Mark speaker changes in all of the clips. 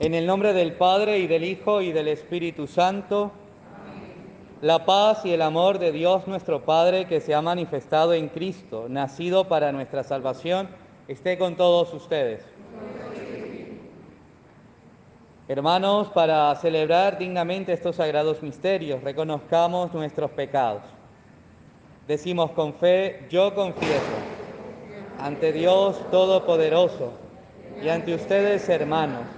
Speaker 1: En el nombre del Padre y del Hijo y del Espíritu Santo, la paz y el amor de Dios nuestro Padre que se ha manifestado en Cristo, nacido para nuestra salvación, esté con todos ustedes. Hermanos, para celebrar dignamente estos sagrados misterios, reconozcamos nuestros pecados. Decimos con fe, yo confieso ante Dios Todopoderoso y ante ustedes, hermanos,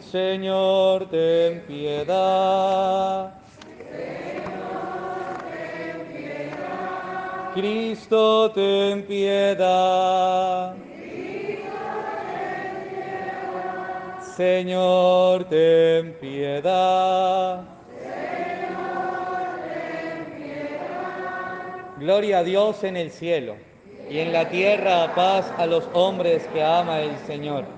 Speaker 1: Señor, ten piedad. Señor, ten piedad. Cristo, ten piedad. Señor, ten piedad. Señor, ten piedad. Gloria a Dios en el cielo y en la tierra paz a los hombres que ama el Señor.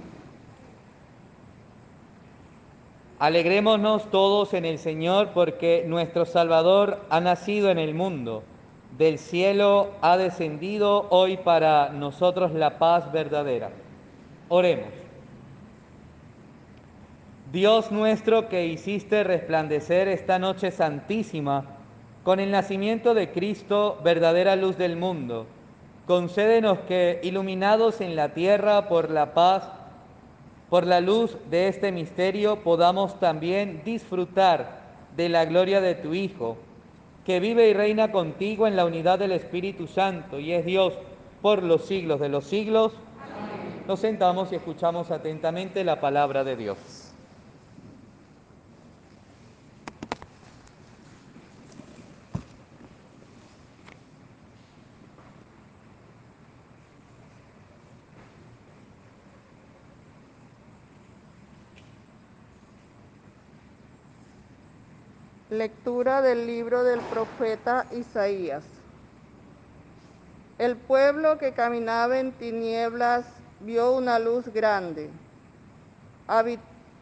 Speaker 1: Alegrémonos todos en el Señor porque nuestro Salvador ha nacido en el mundo. Del cielo ha descendido hoy para nosotros la paz verdadera. Oremos. Dios nuestro que hiciste resplandecer esta noche santísima con el nacimiento de Cristo, verdadera luz del mundo, concédenos que, iluminados en la tierra por la paz, por la luz de este misterio podamos también disfrutar de la gloria de tu Hijo, que vive y reina contigo en la unidad del Espíritu Santo y es Dios por los siglos de los siglos. Nos sentamos y escuchamos atentamente la palabra de Dios.
Speaker 2: Lectura del libro del profeta Isaías. El pueblo que caminaba en tinieblas vio una luz grande.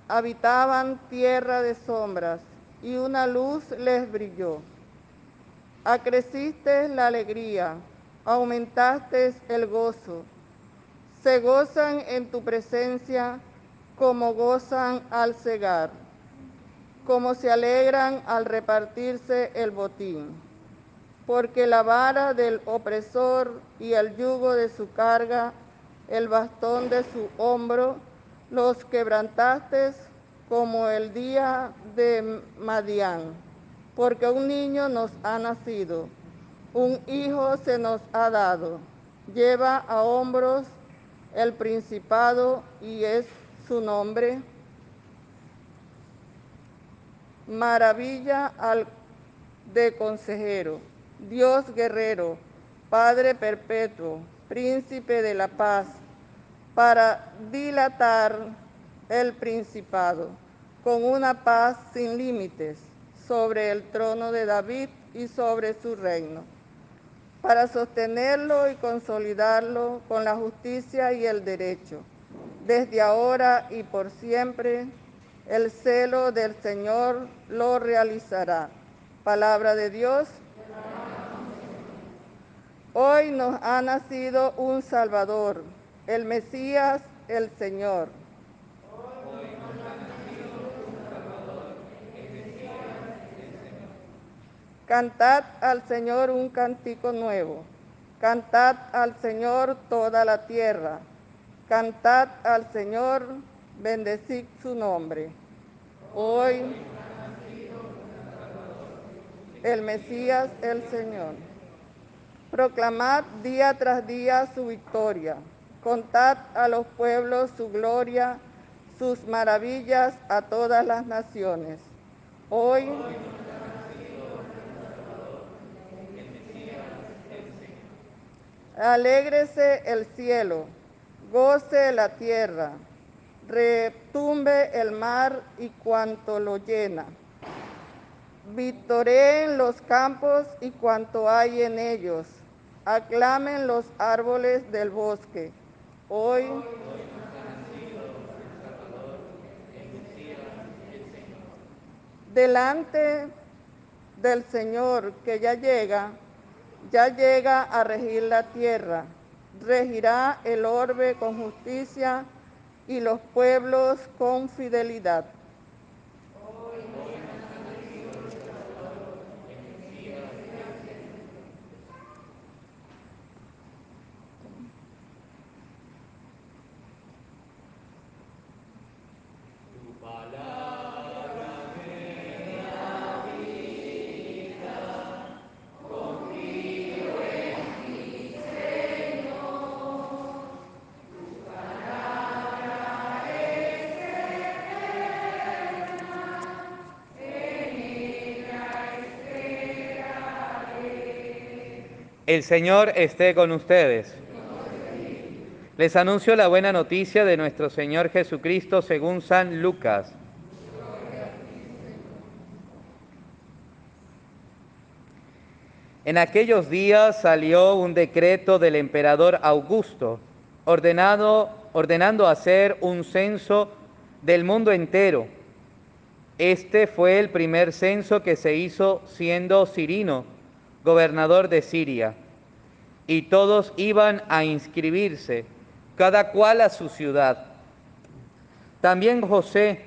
Speaker 2: Habitaban tierra de sombras y una luz les brilló. Acreciste la alegría, aumentaste el gozo. Se gozan en tu presencia como gozan al cegar como se alegran al repartirse el botín. Porque la vara del opresor y el yugo de su carga, el bastón de su hombro, los quebrantaste como el día de Madián. Porque un niño nos ha nacido, un hijo se nos ha dado, lleva a hombros el principado y es su nombre maravilla al de consejero, Dios guerrero, Padre perpetuo, príncipe de la paz, para dilatar el principado con una paz sin límites sobre el trono de David y sobre su reino, para sostenerlo y consolidarlo con la justicia y el derecho, desde ahora y por siempre el celo del Señor lo realizará. Palabra de Dios. Hoy nos ha nacido un Salvador, el Mesías, el Señor. Cantad al Señor un cántico nuevo. Cantad al Señor toda la tierra. Cantad al Señor, bendecid su nombre. Hoy el Mesías, el Señor. Proclamad día tras día su victoria. Contad a los pueblos su gloria, sus maravillas a todas las naciones. Hoy Alégrese el cielo, goce la tierra, retumbe el mar y cuanto lo llena. Victoreen los campos y cuanto hay en ellos. Aclamen los árboles del bosque. Hoy delante del Señor que ya llega, ya llega a regir la tierra, regirá el orbe con justicia y los pueblos con fidelidad.
Speaker 1: El Señor esté con ustedes. Les anuncio la buena noticia de nuestro Señor Jesucristo según San Lucas. En aquellos días salió un decreto del emperador Augusto ordenado, ordenando hacer un censo del mundo entero. Este fue el primer censo que se hizo siendo Cirino gobernador de Siria, y todos iban a inscribirse, cada cual a su ciudad. También José,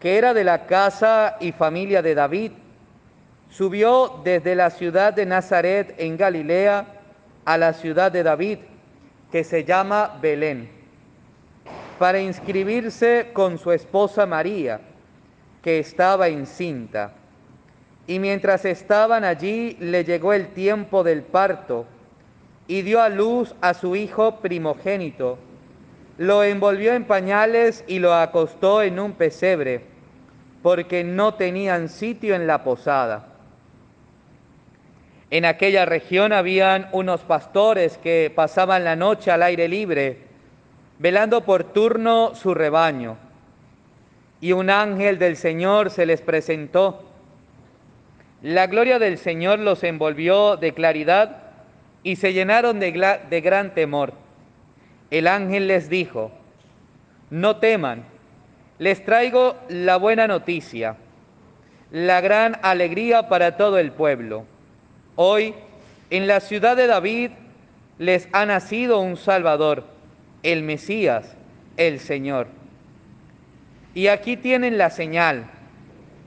Speaker 1: que era de la casa y familia de David, subió desde la ciudad de Nazaret en Galilea a la ciudad de David, que se llama Belén, para inscribirse con su esposa María, que estaba encinta. Y mientras estaban allí le llegó el tiempo del parto y dio a luz a su hijo primogénito. Lo envolvió en pañales y lo acostó en un pesebre, porque no tenían sitio en la posada. En aquella región habían unos pastores que pasaban la noche al aire libre, velando por turno su rebaño. Y un ángel del Señor se les presentó la gloria del Señor los envolvió de claridad y se llenaron de, de, gran temor. El ángel les dijo, no teman, les traigo la buena noticia, la gran alegría para todo el pueblo. Hoy, en la ciudad de David, les ha nacido un Salvador, el Mesías, el Señor. Y aquí tienen la señal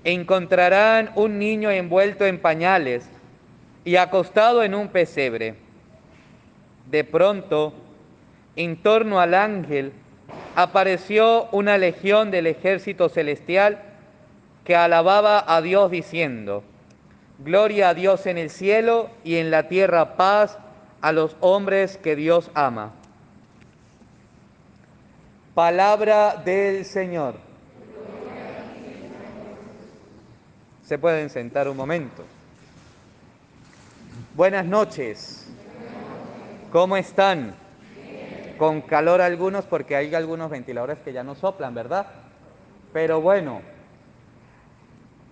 Speaker 1: encontrarán un niño envuelto en pañales y acostado en un pesebre. De pronto, en torno al ángel, apareció una legión del ejército celestial que alababa a Dios diciendo, Gloria a Dios en el cielo y en la tierra paz a los hombres que Dios ama. Palabra del Señor. Se pueden sentar un momento. Buenas noches. ¿Cómo están? Con calor algunos porque hay algunos ventiladores que ya no soplan, ¿verdad? Pero bueno,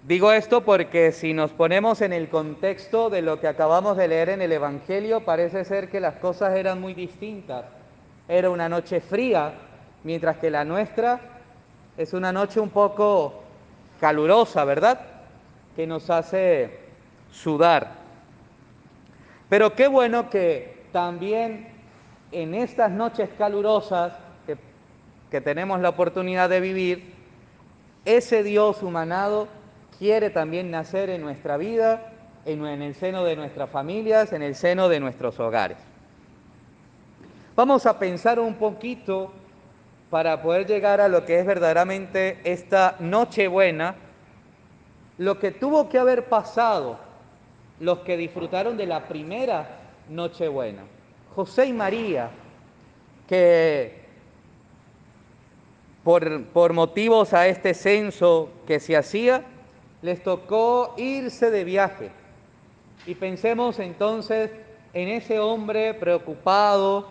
Speaker 1: digo esto porque si nos ponemos en el contexto de lo que acabamos de leer en el Evangelio, parece ser que las cosas eran muy distintas. Era una noche fría, mientras que la nuestra es una noche un poco calurosa, ¿verdad? Que nos hace sudar. Pero qué bueno que también en estas noches calurosas que, que tenemos la oportunidad de vivir, ese Dios humanado quiere también nacer en nuestra vida, en, el seno de nuestras familias, en el seno de nuestros hogares. Vamos a pensar un poquito para poder llegar a lo que es verdaderamente esta Nochebuena, lo que tuvo que haber pasado los que disfrutaron de la primera Nochebuena. José y María, que por, por motivos a este censo que se hacía, les tocó irse de viaje. Y pensemos entonces en ese hombre preocupado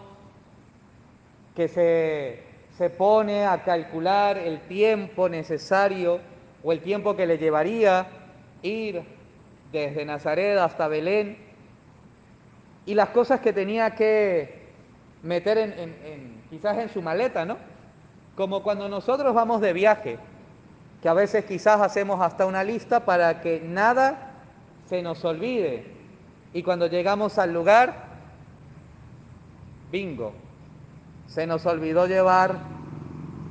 Speaker 1: que se, se, pone a calcular el tiempo necesario o el tiempo que le llevaría ir desde Nazaret hasta Belén y las cosas que tenía que meter en, en, quizás en su maleta, ¿no? Como cuando nosotros vamos de viaje, que a veces quizás hacemos hasta una lista para que nada se nos olvide. Y cuando llegamos al lugar, bingo, se nos olvidó llevar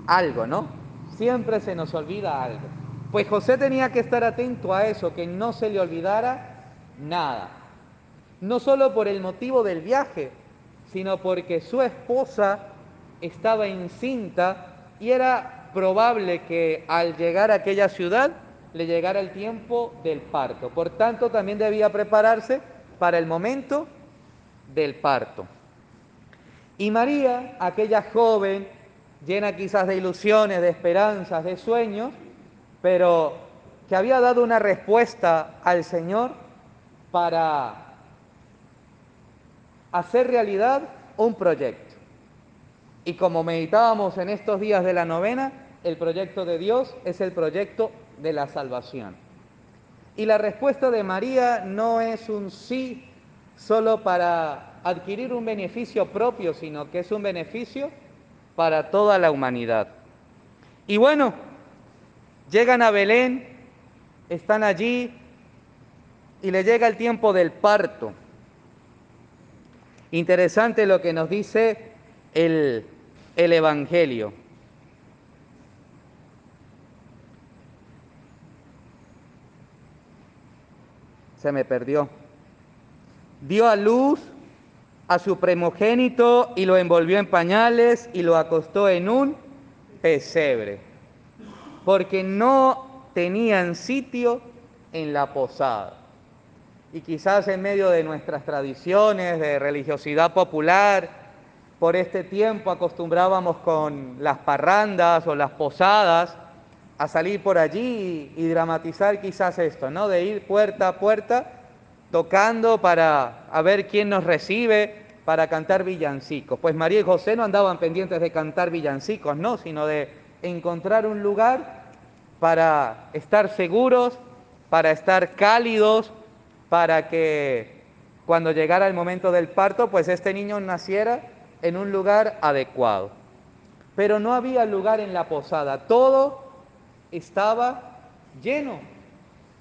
Speaker 1: algo, ¿no? Siempre se nos olvida algo. Pues José tenía que estar atento a eso, que no se le olvidara nada. No solo por el motivo del viaje, sino porque su esposa estaba encinta y era probable que al llegar a aquella ciudad le llegara el tiempo del parto. Por tanto, también debía prepararse para el momento del parto. Y María, aquella joven, llena quizás de ilusiones, de esperanzas, de sueños, pero que había dado una respuesta al Señor para hacer realidad un proyecto. Y como meditábamos en estos días de la novena, el proyecto de Dios es el proyecto de la salvación. Y la respuesta de María no es un sí solo para adquirir un beneficio propio, sino que es un beneficio para toda la humanidad. Y bueno, llegan a Belén, están allí y le llega el tiempo del parto. Interesante lo que nos dice el, el Evangelio. Se me perdió. Dio a luz a su primogénito y lo envolvió en pañales y lo acostó en un pesebre, porque no tenían sitio en la posada. Y quizás en medio de nuestras tradiciones de religiosidad popular, por este tiempo acostumbrábamos con las parrandas o las posadas a salir por allí y, dramatizar quizás esto, ¿no? De ir puerta a puerta tocando para ver quién nos recibe, para cantar villancicos. Pues María y José no andaban pendientes de cantar villancicos, no, sino de encontrar un lugar para estar seguros, para estar cálidos, para que cuando llegara el momento del parto, pues este niño naciera en un lugar adecuado. Pero no había lugar en la posada, todo estaba lleno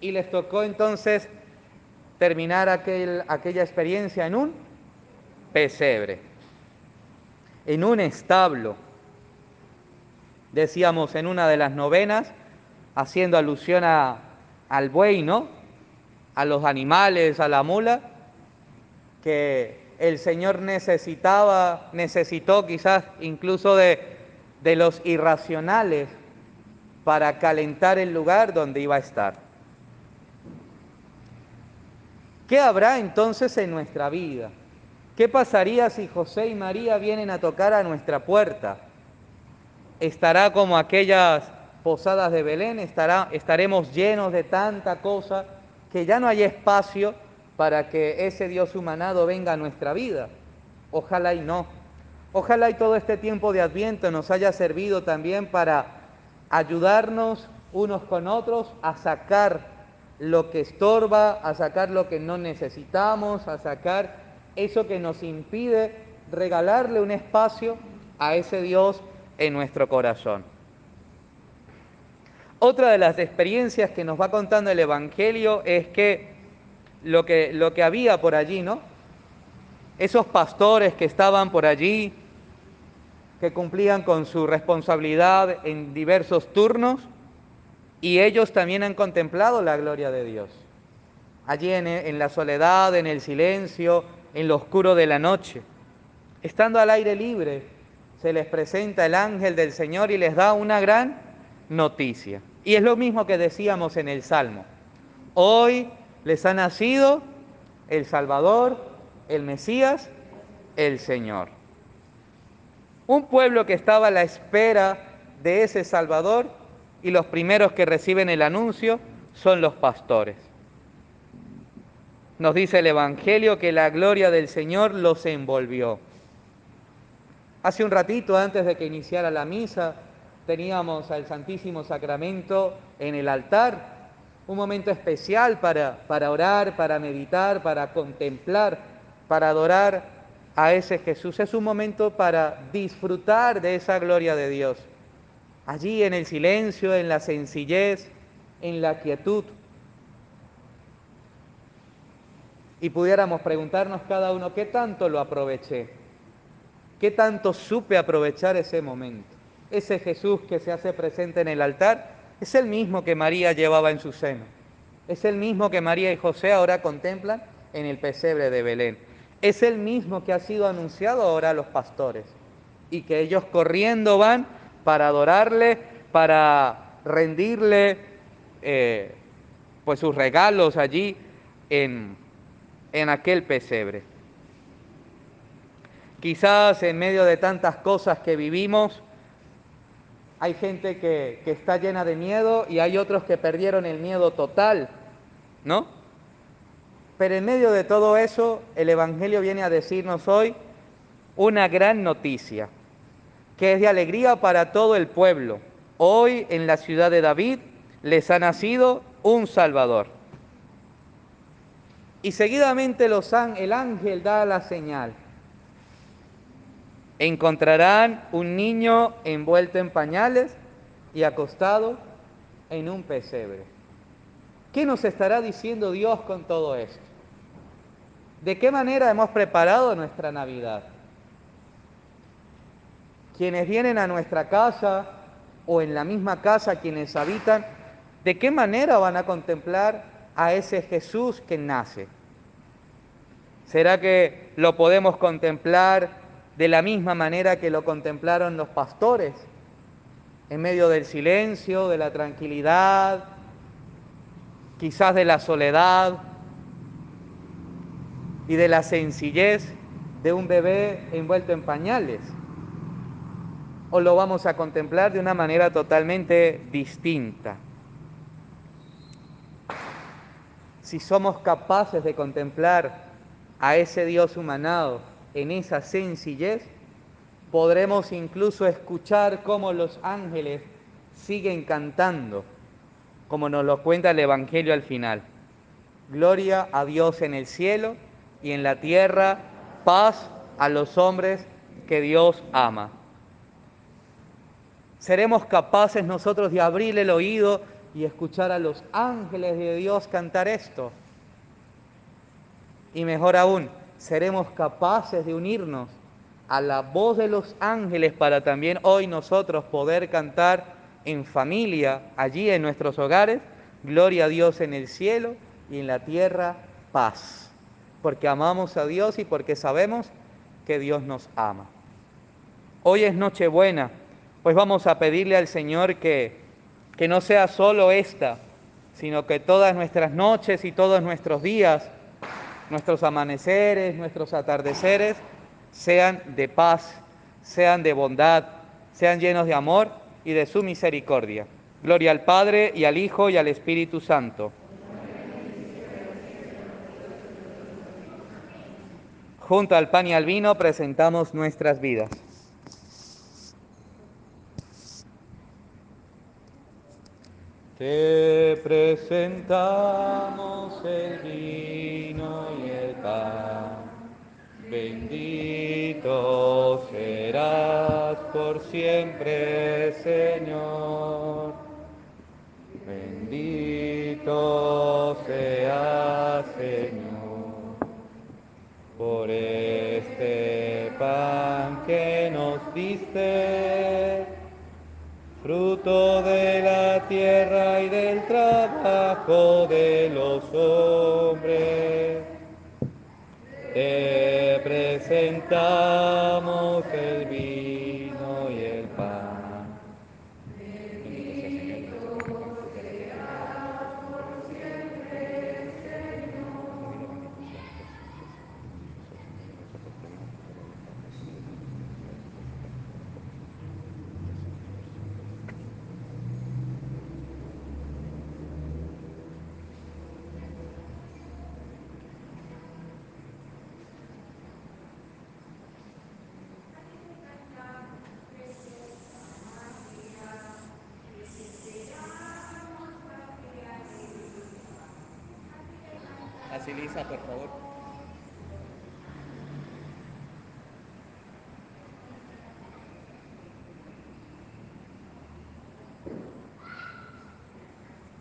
Speaker 1: y les tocó entonces terminar aquel, aquella experiencia en un pesebre, en un establo. Decíamos en una de las novenas, haciendo alusión a, al buey, ¿no? A los animales, a la mula, que el Señor necesitaba, necesitó quizás incluso de, de los irracionales para calentar el lugar donde iba a estar. ¿Qué habrá entonces en nuestra vida? ¿Qué pasaría si José y María vienen a tocar a nuestra puerta? ¿Estará como aquellas posadas de Belén? ¿Estará, ¿Estaremos llenos de tanta cosa que ya no hay espacio para que ese Dios humanado venga a nuestra vida? Ojalá y no. Ojalá y todo este tiempo de Adviento nos haya servido también para ayudarnos unos con otros a sacar lo que estorba, a sacar lo que no necesitamos, a sacar eso que nos impide regalarle un espacio a ese Dios en nuestro corazón. Otra de las experiencias que nos va contando el Evangelio es que lo que, lo que había por allí, ¿no? esos pastores que estaban por allí, que cumplían con su responsabilidad en diversos turnos, y ellos también han contemplado la gloria de Dios. Allí en, en, la soledad, en el silencio, en lo oscuro de la noche. Estando al aire libre, se les presenta el ángel del Señor y les da una gran noticia. Y es lo mismo que decíamos en el Salmo. Hoy les ha nacido el Salvador, el Mesías, el Señor. Un pueblo que estaba a la espera de ese Salvador y los primeros que reciben el anuncio son los pastores. Nos dice el Evangelio que la gloria del Señor los envolvió. Hace un ratito, antes de que iniciara la misa, teníamos al Santísimo Sacramento en el altar un momento especial para, para orar, para meditar, para contemplar, para adorar a ese Jesús. Es un momento para disfrutar de esa gloria de Dios. Allí en el silencio, en la sencillez, en la quietud. Y pudiéramos preguntarnos cada uno, ¿qué tanto lo aproveché? ¿Qué tanto supe aprovechar ese momento? Ese Jesús que se hace presente en el altar es el mismo que María llevaba en su seno. Es el mismo que María y José ahora contemplan en el pesebre de Belén. Es el mismo que ha sido anunciado ahora a los pastores y que ellos corriendo van para adorarle, para rendirle eh, pues sus regalos allí en, en aquel pesebre. Quizás en medio de tantas cosas que vivimos, hay gente que, está llena de miedo y hay otros que perdieron el miedo total, ¿no? Pero en medio de todo eso, el Evangelio viene a decirnos hoy una gran noticia, que es de alegría para todo el pueblo. Hoy en la ciudad de David les ha nacido un Salvador. Y seguidamente los, el ángel da la señal encontrarán un niño envuelto en pañales y acostado en un pesebre. ¿Qué nos estará diciendo Dios con todo esto? ¿De qué manera hemos preparado nuestra Navidad? Quienes vienen a nuestra casa o en la misma casa quienes habitan, ¿de qué manera van a contemplar a ese Jesús que nace? ¿Será que lo podemos contemplar de la misma manera que lo contemplaron los pastores, en medio del silencio, de la tranquilidad, quizás de la soledad y de la sencillez de un bebé envuelto en pañales. O lo vamos a contemplar de una manera totalmente distinta. Si somos capaces de contemplar a ese Dios humanado, en esa sencillez, podremos incluso escuchar cómo los ángeles siguen cantando, como nos lo cuenta el Evangelio al final. Gloria a Dios en el cielo y en la tierra, paz a los hombres que Dios ama. Seremos capaces nosotros de abrir el oído y escuchar a los ángeles de Dios cantar esto. Y mejor aún, seremos capaces de unirnos a la voz de los ángeles para también hoy nosotros poder cantar en familia, allí en nuestros hogares, gloria a Dios en el cielo y en la tierra paz, porque amamos a Dios y porque sabemos que Dios nos ama. Hoy es Nochebuena, pues vamos a pedirle al Señor que, que no sea solo esta, sino que todas nuestras noches y todos nuestros días nuestros amaneceres, nuestros atardeceres sean de paz, sean de bondad, sean llenos de amor y de su misericordia. Gloria al Padre y al Hijo y al Espíritu Santo. Junto al pan y al vino presentamos nuestras vidas. Te presentamos el vino y el pan, bendito serás por siempre, Señor. Bendito seas, Señor, por este pan que nos diste fruto de la tierra y del trabajo de los hombres. Te presentamos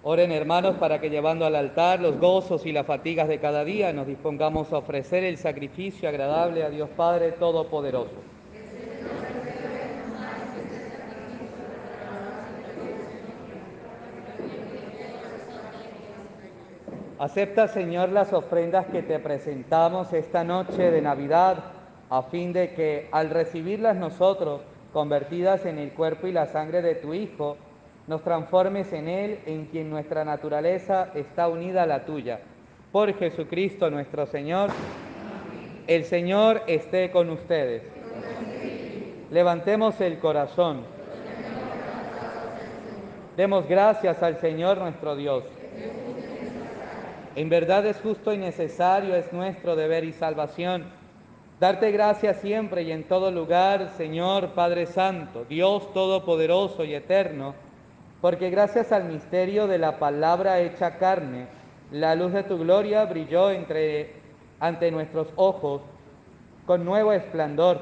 Speaker 1: Oren hermanos para que llevando al altar los gozos y las fatigas de cada día nos dispongamos a ofrecer el sacrificio agradable a Dios Padre Todopoderoso. Acepta, Señor, las ofrendas que te presentamos esta noche de Navidad, a fin de que al recibirlas nosotros, convertidas en el cuerpo y la sangre de tu Hijo, nos transformes en Él, en quien nuestra naturaleza está unida a la tuya. Por Jesucristo nuestro Señor. El Señor esté con ustedes. Levantemos el corazón. Demos gracias al Señor nuestro Dios. En verdad es justo y necesario, es nuestro deber y salvación. Darte gracias siempre y en todo lugar, Señor Padre Santo, Dios Todopoderoso y Eterno, porque gracias al misterio de la palabra hecha carne, la luz de tu gloria brilló entre, ante nuestros ojos con nuevo esplendor,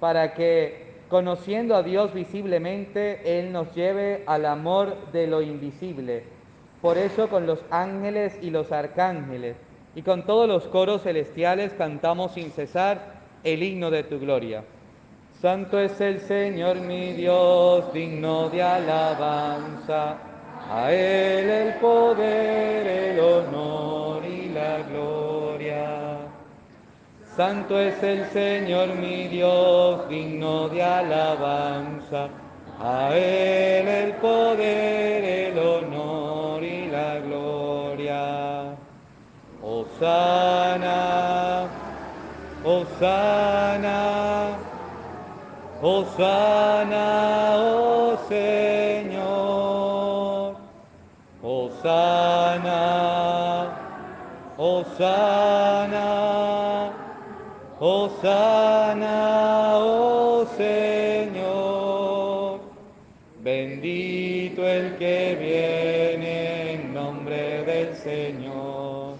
Speaker 1: para que, conociendo a Dios visiblemente, Él nos lleve al amor de lo invisible. Por eso con los ángeles y los arcángeles y con todos los coros celestiales cantamos sin cesar el himno de tu gloria. Santo es el Señor mi Dios, digno de alabanza. A Él el poder, el honor y la gloria. Santo es el Señor mi Dios, digno de alabanza. A Él el poder, el honor y la gloria. Osana, Osana, Osana, oh Señor. Osana, Osana, Osana, oh Señor. Bendito el que viene en nombre del Señor.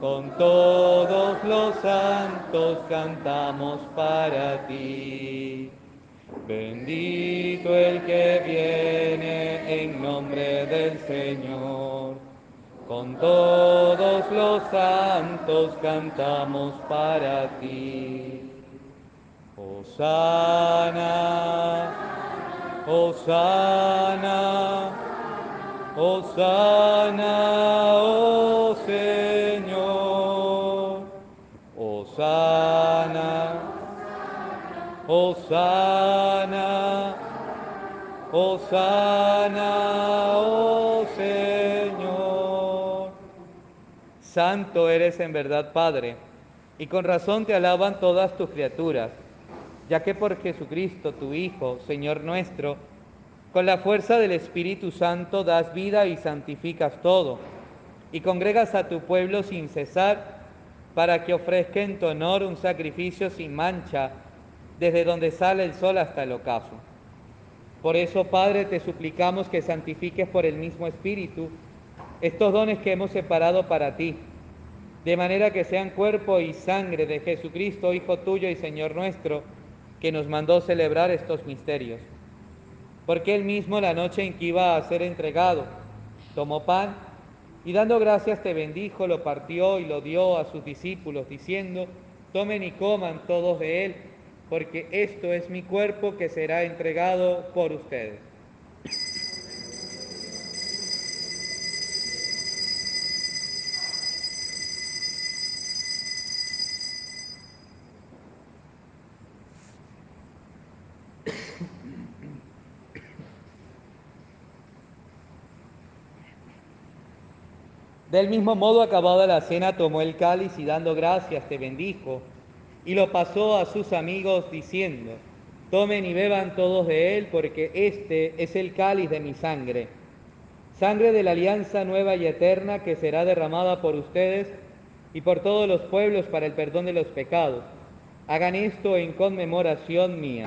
Speaker 1: Con todos los santos cantamos para ti. Bendito el que viene en nombre del Señor. Con todos los santos cantamos para ti. Osana, Osana, Osana, oh Señor. Osana, Osana, Osana, oh Señor. Santo eres en verdad, Padre, y con razón te alaban todas tus criaturas, ya que por Jesucristo, tu Hijo, Señor nuestro, con la fuerza del Espíritu Santo das vida y santificas todo, y congregas a tu pueblo sin cesar, para que ofrezca en tu honor un sacrificio sin mancha, desde donde sale el sol hasta el ocaso. Por eso, Padre, te suplicamos que santifiques por el mismo Espíritu estos dones que hemos separado para ti, de manera que sean cuerpo y sangre de Jesucristo, Hijo tuyo y Señor nuestro, que nos mandó celebrar estos misterios. Porque él mismo la noche en que iba a ser entregado, tomó pan y dando gracias te bendijo, lo partió y lo dio a sus discípulos, diciendo, tomen y coman todos de él, porque esto es mi cuerpo que será entregado por ustedes. Del mismo modo, acabada la cena, tomó el cáliz y dando gracias te bendijo y lo pasó a sus amigos diciendo, tomen y beban todos de él porque este es el cáliz de mi sangre, sangre de la alianza nueva y eterna que será derramada por ustedes y por todos los pueblos para el perdón de los pecados. Hagan esto en conmemoración mía.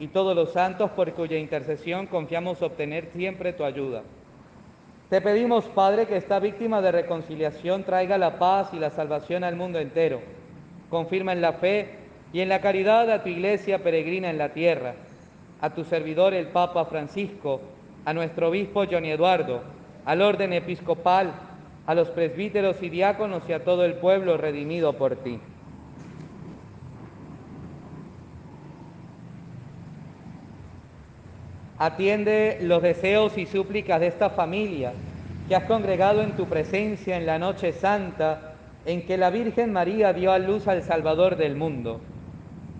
Speaker 1: y todos los santos por cuya intercesión confiamos obtener siempre tu ayuda. Te pedimos, Padre, que esta víctima de reconciliación traiga la paz y la salvación al mundo entero. Confirma en la fe y en la caridad a tu iglesia peregrina en la tierra, a tu servidor el Papa Francisco, a nuestro obispo Johnny Eduardo, al orden episcopal, a los presbíteros y diáconos y a todo el pueblo redimido por ti. Atiende los deseos y súplicas de esta familia que has congregado en tu presencia en la noche santa en que la Virgen María dio a luz al Salvador del mundo.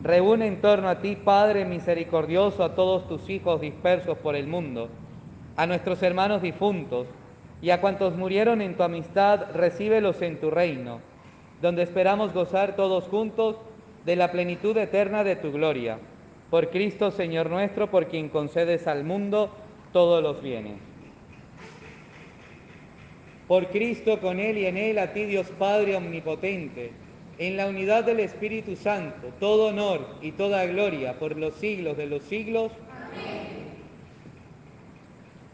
Speaker 1: Reúne en torno a ti, Padre misericordioso, a todos tus hijos dispersos por el mundo, a nuestros hermanos difuntos y a cuantos murieron en tu amistad, recíbelos en tu reino, donde esperamos gozar todos juntos de la plenitud eterna de tu gloria por Cristo Señor nuestro, por quien concedes al mundo todos los bienes. Por Cristo, con Él y en Él, a ti Dios Padre Omnipotente, en la unidad del Espíritu Santo, todo honor y toda gloria por los siglos de los siglos. Amén.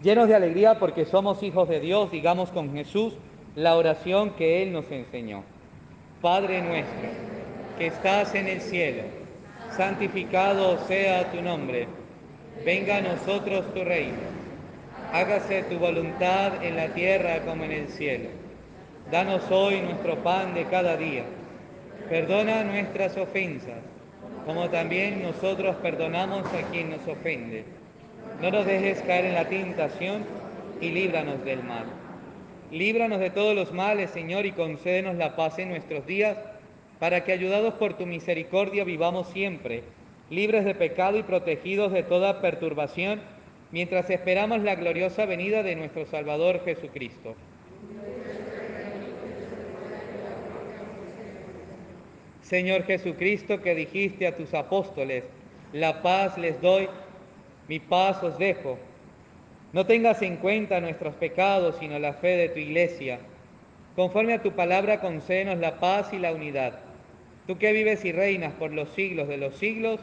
Speaker 1: Llenos de alegría porque somos hijos de Dios, digamos con Jesús la oración que Él nos enseñó. Padre nuestro, que estás en el cielo santificado sea tu nombre, venga a nosotros tu reino, hágase tu voluntad en la tierra como en el cielo. Danos hoy nuestro pan de cada día, perdona nuestras ofensas, como también nosotros perdonamos a quien nos ofende. No nos dejes caer en la tentación y líbranos del mal. Líbranos de todos los males, Señor, y concédenos la paz en nuestros días para que ayudados por tu misericordia vivamos siempre, libres de pecado y protegidos de toda perturbación, mientras esperamos la gloriosa venida de nuestro Salvador Jesucristo. Señor Jesucristo, que dijiste a tus apóstoles, la paz les doy, mi paz os dejo. No tengas en cuenta nuestros pecados, sino la fe de tu iglesia. Conforme a tu palabra, concédenos la paz y la unidad Tú que vives y reinas por los siglos de los siglos,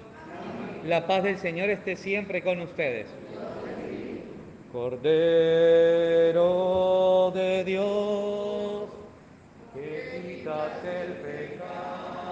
Speaker 1: la paz del Señor esté siempre con ustedes. Cordero de Dios, que quitas el pecado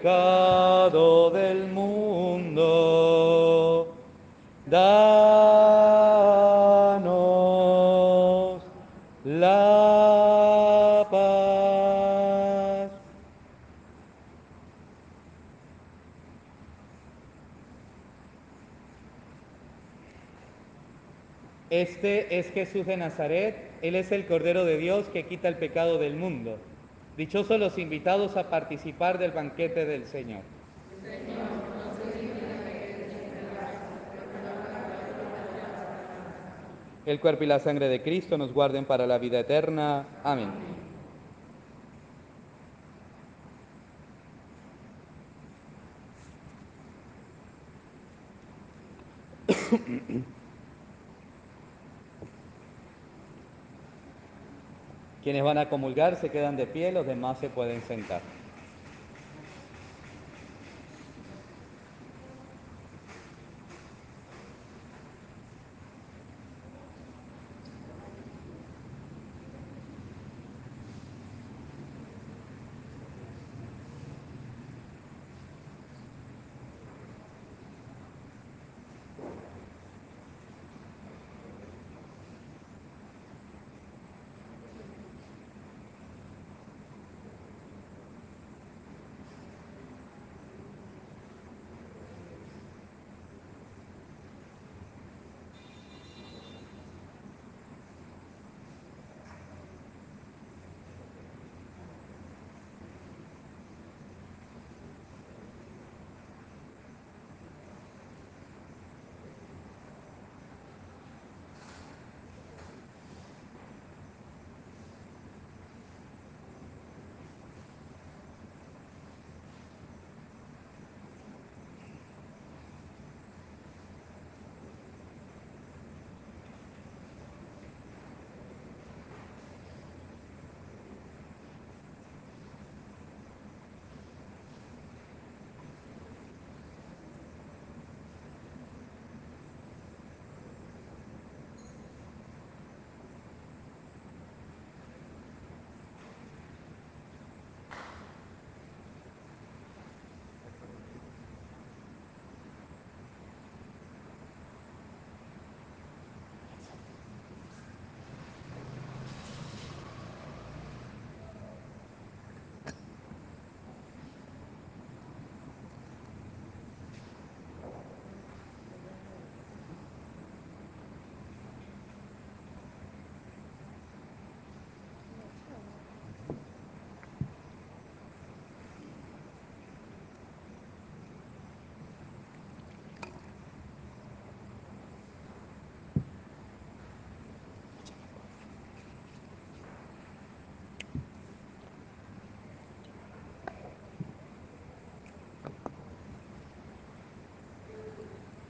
Speaker 1: pecado del mundo. Danos la paz. Este es Jesús de Nazaret, Él es el Cordero de Dios que quita el pecado del mundo. Dichosos los invitados a participar del banquete del Señor. El cuerpo y la sangre de Cristo nos guarden para la vida eterna. Amén. Quienes van a comulgar se quedan de pie, los demás se pueden sentar.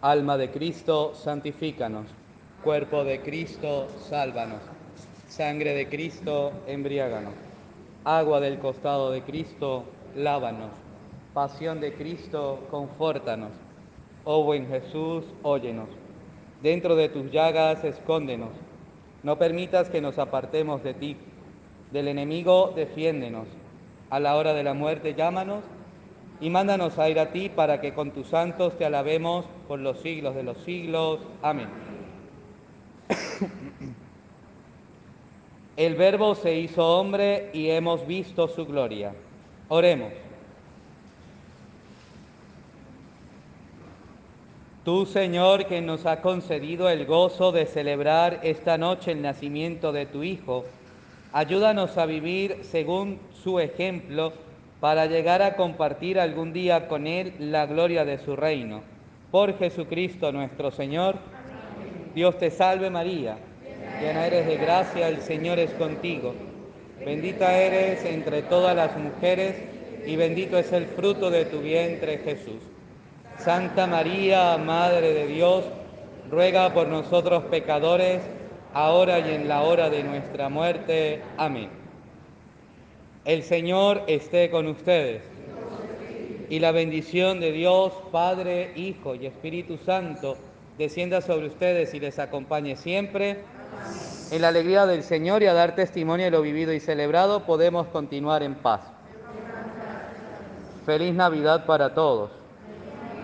Speaker 1: Alma de Cristo, santifícanos. Cuerpo de Cristo, sálvanos. Sangre de Cristo, embriáganos. Agua del costado de Cristo, lávanos. Pasión de Cristo, confórtanos. Oh buen Jesús, óyenos. Dentro de tus llagas, escóndenos. No permitas que nos apartemos de ti. Del enemigo, defiéndenos. A la hora de la muerte, llámanos y mándanos a ir a ti para que con tus santos te alabemos por los siglos de los siglos. Amén. El Verbo se hizo hombre y hemos visto su gloria. Oremos. Tú, Señor, que nos ha concedido el gozo de celebrar esta noche el nacimiento de tu Hijo, ayúdanos a vivir según su ejemplo para llegar a compartir algún día con Él la gloria de su reino. Por Jesucristo nuestro Señor. Dios te salve María, llena eres de gracia, el Señor es contigo. Bendita eres entre todas las mujeres y bendito es el fruto de tu vientre Jesús. Santa María, Madre de Dios, ruega por nosotros pecadores, ahora y en la hora de nuestra muerte. Amén. El Señor esté con ustedes. Y la bendición de Dios, Padre, Hijo y Espíritu Santo, descienda sobre ustedes y les acompañe siempre. En la alegría del Señor y a dar testimonio de lo vivido y celebrado, podemos continuar en paz. Feliz Navidad para todos.